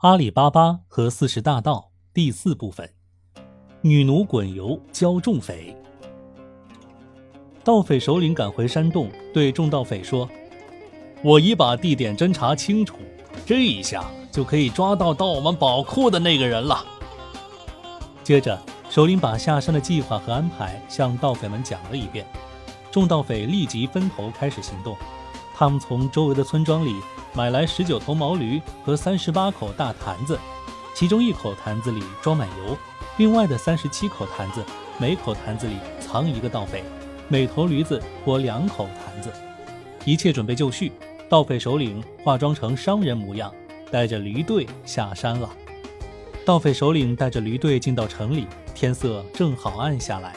阿里巴巴和四十大盗第四部分：女奴滚油教众匪。盗匪首领赶回山洞，对众盗匪说：“我已把地点侦查清楚，这一下就可以抓到盗我们宝库的那个人了。”接着，首领把下山的计划和安排向盗匪们讲了一遍。众盗匪立即分头开始行动。他们从周围的村庄里买来十九头毛驴和三十八口大坛子，其中一口坛子里装满油，另外的三十七口坛子，每口坛子里藏一个盗匪，每头驴子拖两口坛子。一切准备就绪，盗匪首领化妆成商人模样，带着驴队下山了。盗匪首领带着驴队进到城里，天色正好暗下来。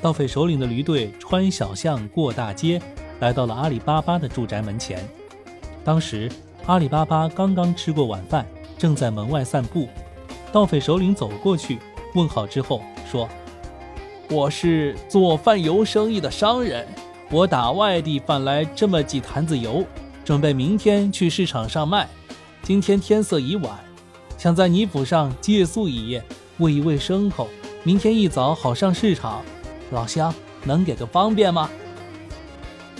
盗匪首领的驴队穿小巷过大街。来到了阿里巴巴的住宅门前，当时阿里巴巴刚刚吃过晚饭，正在门外散步。盗匪首领走过去，问好之后说：“我是做贩油生意的商人，我打外地贩来这么几坛子油，准备明天去市场上卖。今天天色已晚，想在你府上借宿一夜，喂一喂牲口，明天一早好上市场。老乡，能给个方便吗？”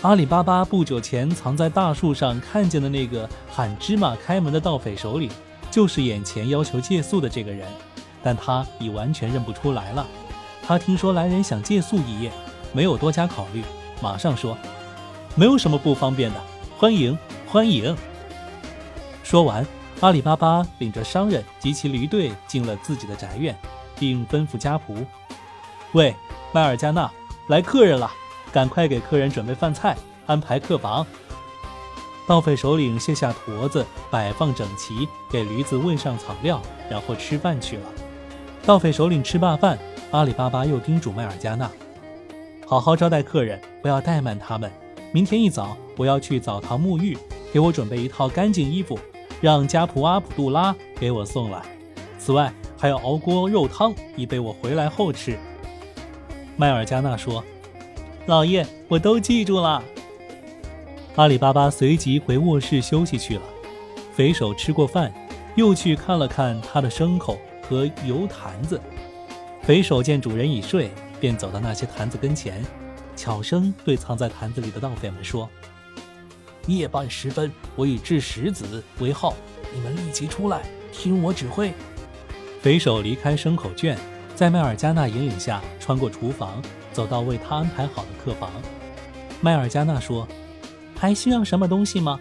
阿里巴巴不久前藏在大树上看见的那个喊芝麻开门的盗匪首领，就是眼前要求借宿的这个人，但他已完全认不出来了。他听说来人想借宿一夜，没有多加考虑，马上说：“没有什么不方便的，欢迎欢迎。”说完，阿里巴巴领着商人及其驴队进了自己的宅院，并吩咐家仆：“喂，麦尔加纳，来客人了。”赶快给客人准备饭菜，安排客房。盗匪首领卸下驼子，摆放整齐，给驴子喂上草料，然后吃饭去了。盗匪首领吃罢饭，阿里巴巴又叮嘱麦尔加纳：“好好招待客人，不要怠慢他们。明天一早，我要去澡堂沐浴，给我准备一套干净衣服，让家仆阿卜杜拉给我送来。此外，还要熬锅肉汤，以备我回来后吃。”麦尔加纳说。老爷，我都记住了。阿里巴巴随即回卧室休息去了。匪首吃过饭，又去看了看他的牲口和油坛子。匪首见主人已睡，便走到那些坛子跟前，悄声对藏在坛子里的盗匪们说：“夜半时分，我已掷石子为号，你们立即出来，听我指挥。”匪首离开牲口圈，在麦尔加纳引领下穿过厨房。走到为他安排好的客房，麦尔加纳说：“还需要什么东西吗？”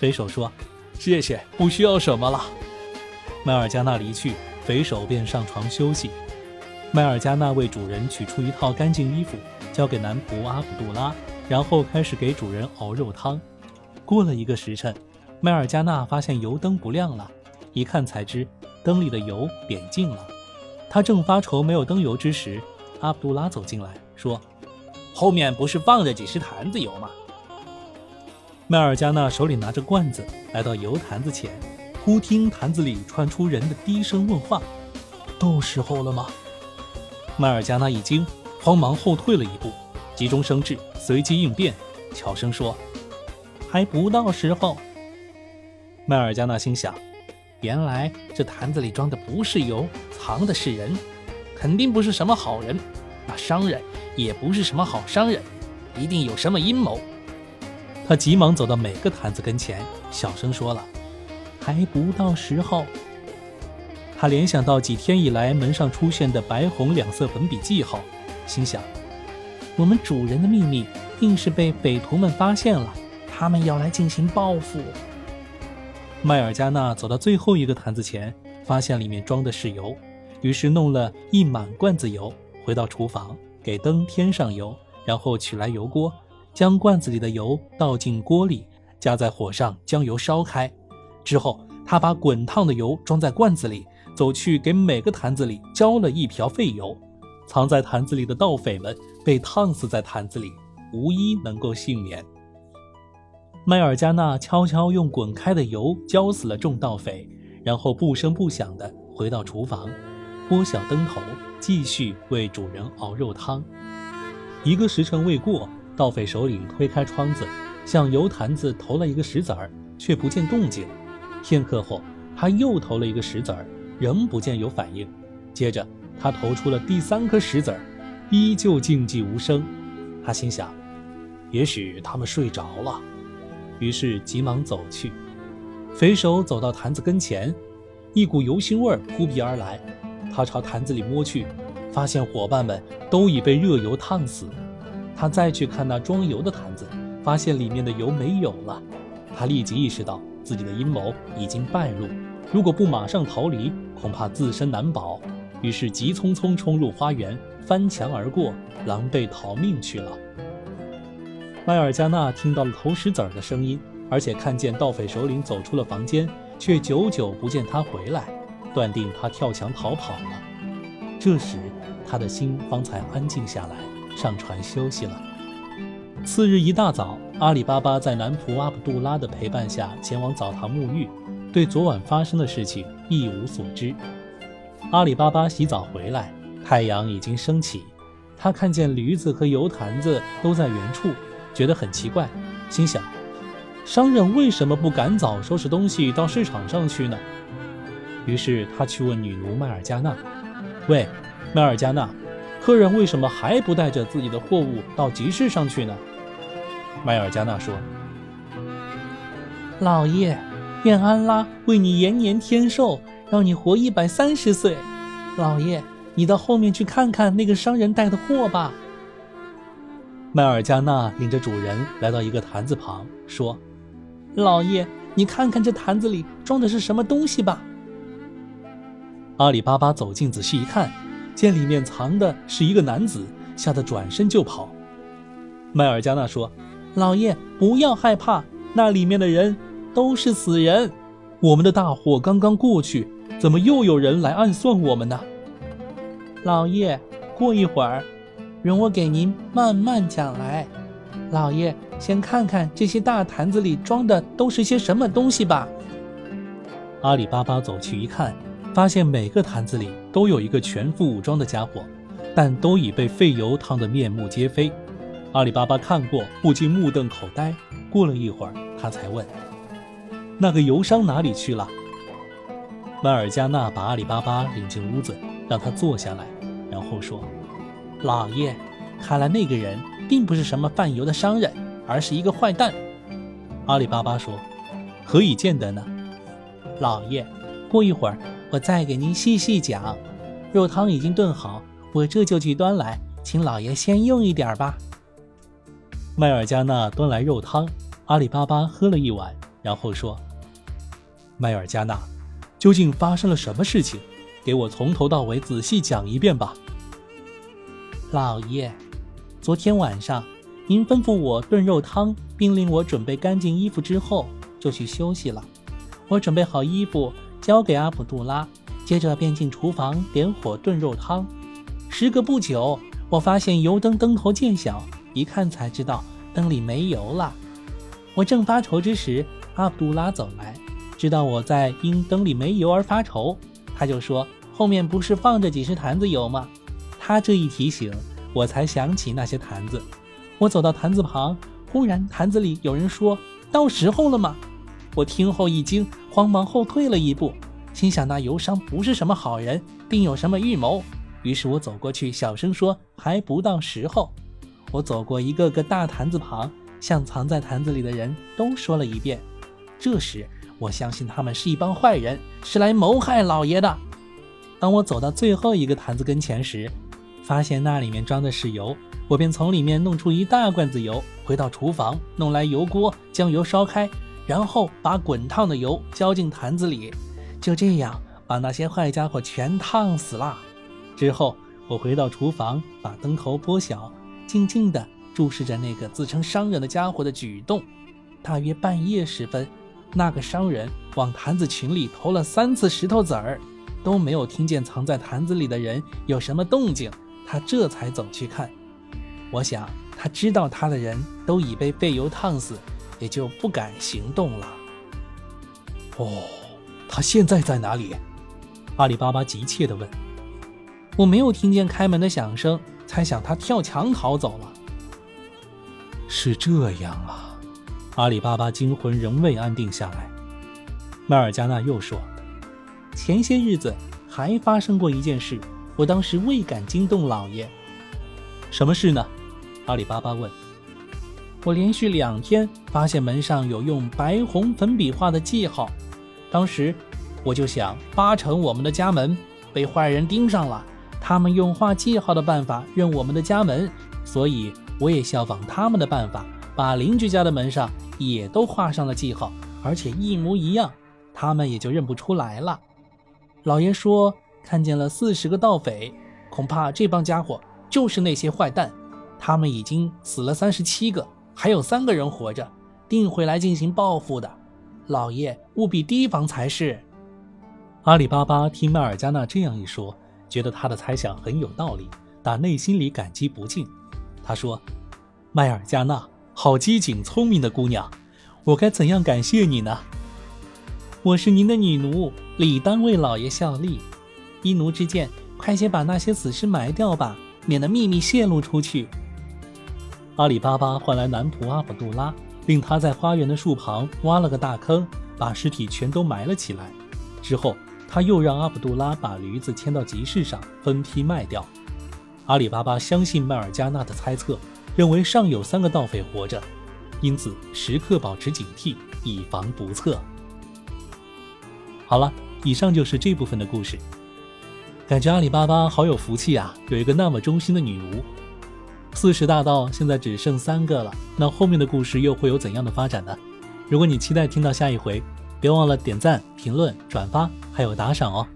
匪首说：“谢谢，不需要什么了。”麦尔加纳离去，匪首便上床休息。麦尔加纳为主人取出一套干净衣服，交给男仆阿卜杜拉，然后开始给主人熬肉汤。过了一个时辰，麦尔加纳发现油灯不亮了，一看才知灯里的油点尽了。他正发愁没有灯油之时，阿卜杜拉走进来，说：“后面不是放着几十坛子油吗？”麦尔加纳手里拿着罐子，来到油坛子前，忽听坛子里传出人的低声问话：“到时候了吗？”麦尔加纳一惊，慌忙后退了一步，急中生智，随机应变，悄声说：“还不到时候。”麦尔加纳心想：“原来这坛子里装的不是油，藏的是人。”肯定不是什么好人，那商人也不是什么好商人，一定有什么阴谋。他急忙走到每个坛子跟前，小声说了：“还不到时候。”他联想到几天以来门上出现的白红两色粉笔记号，心想：“我们主人的秘密定是被匪徒们发现了，他们要来进行报复。”迈尔加纳走到最后一个坛子前，发现里面装的是油。于是弄了一满罐子油，回到厨房，给灯添上油，然后取来油锅，将罐子里的油倒进锅里，加在火上将油烧开。之后，他把滚烫的油装在罐子里，走去给每个坛子里浇了一瓢废油。藏在坛子里的盗匪们被烫死在坛子里，无一能够幸免。麦尔加纳悄悄用滚开的油浇死了众盗匪，然后不声不响地回到厨房。拨小灯头，继续为主人熬肉汤。一个时辰未过，盗匪首领推开窗子，向油坛子投了一个石子儿，却不见动静。片刻后，他又投了一个石子儿，仍不见有反应。接着，他投出了第三颗石子儿，依旧静寂无声。他心想，也许他们睡着了，于是急忙走去。匪首走到坛子跟前，一股油腥味扑鼻而来。他朝坛子里摸去，发现伙伴们都已被热油烫死。他再去看那装油的坛子，发现里面的油没有了。他立即意识到自己的阴谋已经败露，如果不马上逃离，恐怕自身难保。于是急匆匆冲入花园，翻墙而过，狼狈逃命去了。麦尔加纳听到了投石子儿的声音，而且看见盗匪首领走出了房间，却久久不见他回来，断定他跳墙逃跑了。这时，他的心方才安静下来，上船休息了。次日一大早，阿里巴巴在男仆阿卜杜拉的陪伴下前往澡堂沐浴，对昨晚发生的事情一无所知。阿里巴巴洗澡回来，太阳已经升起。他看见驴子和油坛子都在原处，觉得很奇怪，心想：商人为什么不赶早收拾东西到市场上去呢？于是他去问女奴麦尔加纳：“喂，麦尔加纳，客人为什么还不带着自己的货物到集市上去呢？”麦尔加纳说：“老爷，愿安拉为你延年天寿。”让你活一百三十岁，老爷，你到后面去看看那个商人带的货吧。麦尔加纳领着主人来到一个坛子旁，说：“老爷，你看看这坛子里装的是什么东西吧。”阿里巴巴走近仔细一看，见里面藏的是一个男子，吓得转身就跑。麦尔加纳说：“老爷，不要害怕，那里面的人都是死人。我们的大货刚刚过去。”怎么又有人来暗算我们呢？老爷，过一会儿，容我给您慢慢讲来。老爷，先看看这些大坛子里装的都是些什么东西吧。阿里巴巴走去一看，发现每个坛子里都有一个全副武装的家伙，但都已被废油烫得面目皆非。阿里巴巴看过，不禁目瞪口呆。过了一会儿，他才问：“那个油商哪里去了？”麦尔加纳把阿里巴巴领进屋子，让他坐下来，然后说：“老爷，看来那个人并不是什么贩油的商人，而是一个坏蛋。”阿里巴巴说：“何以见得呢？”老爷，过一会儿我再给您细细讲。肉汤已经炖好，我这就去端来，请老爷先用一点吧。麦尔加纳端来肉汤，阿里巴巴喝了一碗，然后说：“麦尔加纳。”究竟发生了什么事情？给我从头到尾仔细讲一遍吧。老爷，昨天晚上您吩咐我炖肉汤，并令我准备干净衣服之后，就去休息了。我准备好衣服交给阿卜杜拉，接着便进厨房点火炖肉汤。时隔不久，我发现油灯灯头渐小，一看才知道灯里没油了。我正发愁之时，阿卜杜拉走来。知道我在因灯里没油而发愁，他就说：“后面不是放着几十坛子油吗？”他这一提醒，我才想起那些坛子。我走到坛子旁，忽然坛子里有人说：“到时候了吗？”我听后一惊，慌忙后退了一步，心想那油商不是什么好人，定有什么预谋。于是我走过去，小声说：“还不到时候。”我走过一个个大坛子旁，向藏在坛子里的人都说了一遍。这时。我相信他们是一帮坏人，是来谋害老爷的。当我走到最后一个坛子跟前时，发现那里面装的是油，我便从里面弄出一大罐子油，回到厨房弄来油锅，将油烧开，然后把滚烫的油浇进坛子里，就这样把那些坏家伙全烫死了。之后我回到厨房，把灯头拨小，静静地注视着那个自称商人的家伙的举动。大约半夜时分。那个商人往坛子群里投了三次石头子儿，都没有听见藏在坛子里的人有什么动静，他这才走去看。我想他知道他的人都已被废油烫死，也就不敢行动了。哦，他现在在哪里？阿里巴巴急切地问。我没有听见开门的响声，猜想他跳墙逃走了。是这样啊。阿里巴巴惊魂仍未安定下来，麦尔加纳又说：“前些日子还发生过一件事，我当时未敢惊动老爷。什么事呢？阿里巴巴问。我连续两天发现门上有用白红粉笔画的记号，当时我就想，八成我们的家门被坏人盯上了，他们用画记号的办法认我们的家门，所以我也效仿他们的办法，把邻居家的门上也都画上了记号，而且一模一样，他们也就认不出来了。老爷说看见了四十个盗匪，恐怕这帮家伙。就是那些坏蛋，他们已经死了三十七个，还有三个人活着，定会来进行报复的。老爷务必提防才是。阿里巴巴听迈尔加纳这样一说，觉得他的猜想很有道理，打内心里感激不尽。他说：“迈尔加纳，好机警聪明的姑娘，我该怎样感谢你呢？”我是您的女奴，理当为老爷效力。依奴之见，快些把那些死尸埋掉吧。免得秘密泄露出去。阿里巴巴换来男仆阿卜杜拉，令他在花园的树旁挖了个大坑，把尸体全都埋了起来。之后，他又让阿卜杜拉把驴子牵到集市上分批卖掉。阿里巴巴相信麦尔加纳的猜测，认为尚有三个盗匪活着，因此时刻保持警惕，以防不测。好了，以上就是这部分的故事。感觉阿里巴巴好有福气啊，有一个那么忠心的女奴。四十大盗现在只剩三个了，那后面的故事又会有怎样的发展呢？如果你期待听到下一回，别忘了点赞、评论、转发，还有打赏哦。